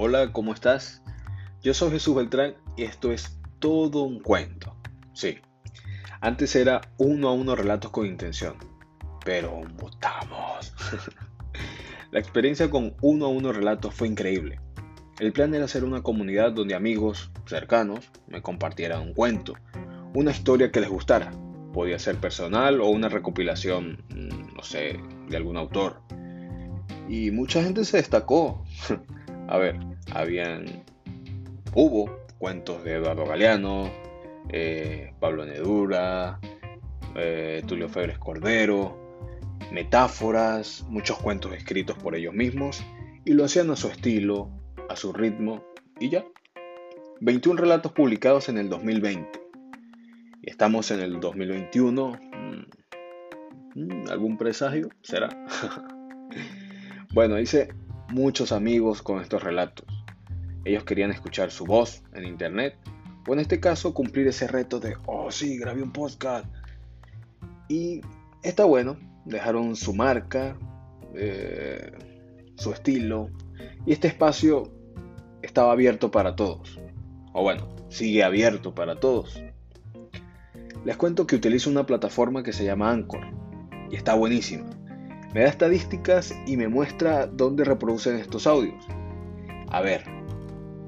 Hola, ¿cómo estás? Yo soy Jesús Beltrán y esto es todo un cuento. Sí, antes era uno a uno relatos con intención, pero mutamos. La experiencia con uno a uno relatos fue increíble. El plan era hacer una comunidad donde amigos cercanos me compartieran un cuento, una historia que les gustara. Podía ser personal o una recopilación, mm, no sé, de algún autor. Y mucha gente se destacó. A ver, habían, hubo cuentos de Eduardo Galeano, eh, Pablo Nedura, eh, Tulio Febres Cordero, metáforas, muchos cuentos escritos por ellos mismos y lo hacían a su estilo, a su ritmo y ya. 21 relatos publicados en el 2020. Y estamos en el 2021. Mm, mm, ¿Algún presagio? ¿Será? bueno, dice muchos amigos con estos relatos. Ellos querían escuchar su voz en internet, o en este caso cumplir ese reto de, oh sí, grabé un podcast. Y está bueno, dejaron su marca, eh, su estilo, y este espacio estaba abierto para todos. O bueno, sigue abierto para todos. Les cuento que utilizo una plataforma que se llama Anchor, y está buenísima. Me da estadísticas y me muestra dónde reproducen estos audios. A ver,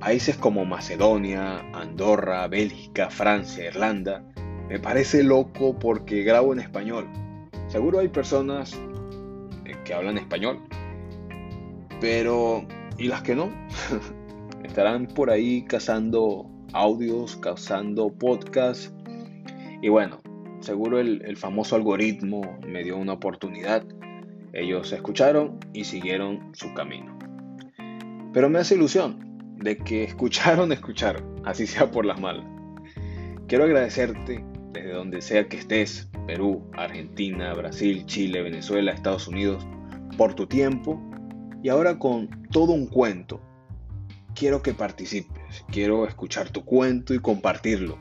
países como Macedonia, Andorra, Bélgica, Francia, Irlanda, me parece loco porque grabo en español. Seguro hay personas eh, que hablan español, pero ¿y las que no? Estarán por ahí cazando audios, cazando podcasts. Y bueno, seguro el, el famoso algoritmo me dio una oportunidad ellos escucharon y siguieron su camino. Pero me hace ilusión de que escucharon, escuchar, así sea por las malas. Quiero agradecerte desde donde sea que estés, Perú, Argentina, Brasil, Chile, Venezuela, Estados Unidos, por tu tiempo. Y ahora con todo un cuento, quiero que participes, quiero escuchar tu cuento y compartirlo.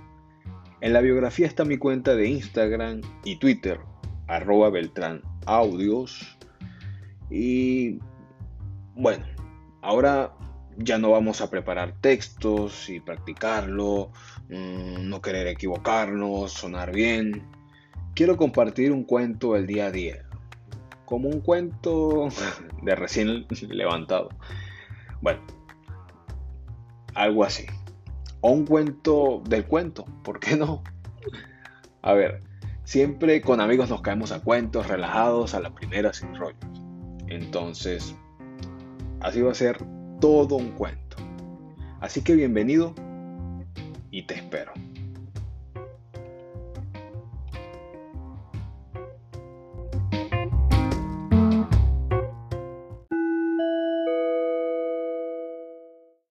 En la biografía está mi cuenta de Instagram y Twitter, arroba Beltrán Audios. Y bueno, ahora ya no vamos a preparar textos y practicarlo, mm, no querer equivocarnos, sonar bien. Quiero compartir un cuento el día a día, como un cuento de recién levantado. Bueno, algo así. O un cuento del cuento, ¿por qué no? A ver, siempre con amigos nos caemos a cuentos relajados a la primera sin rollos. Entonces, así va a ser todo un cuento. Así que bienvenido y te espero.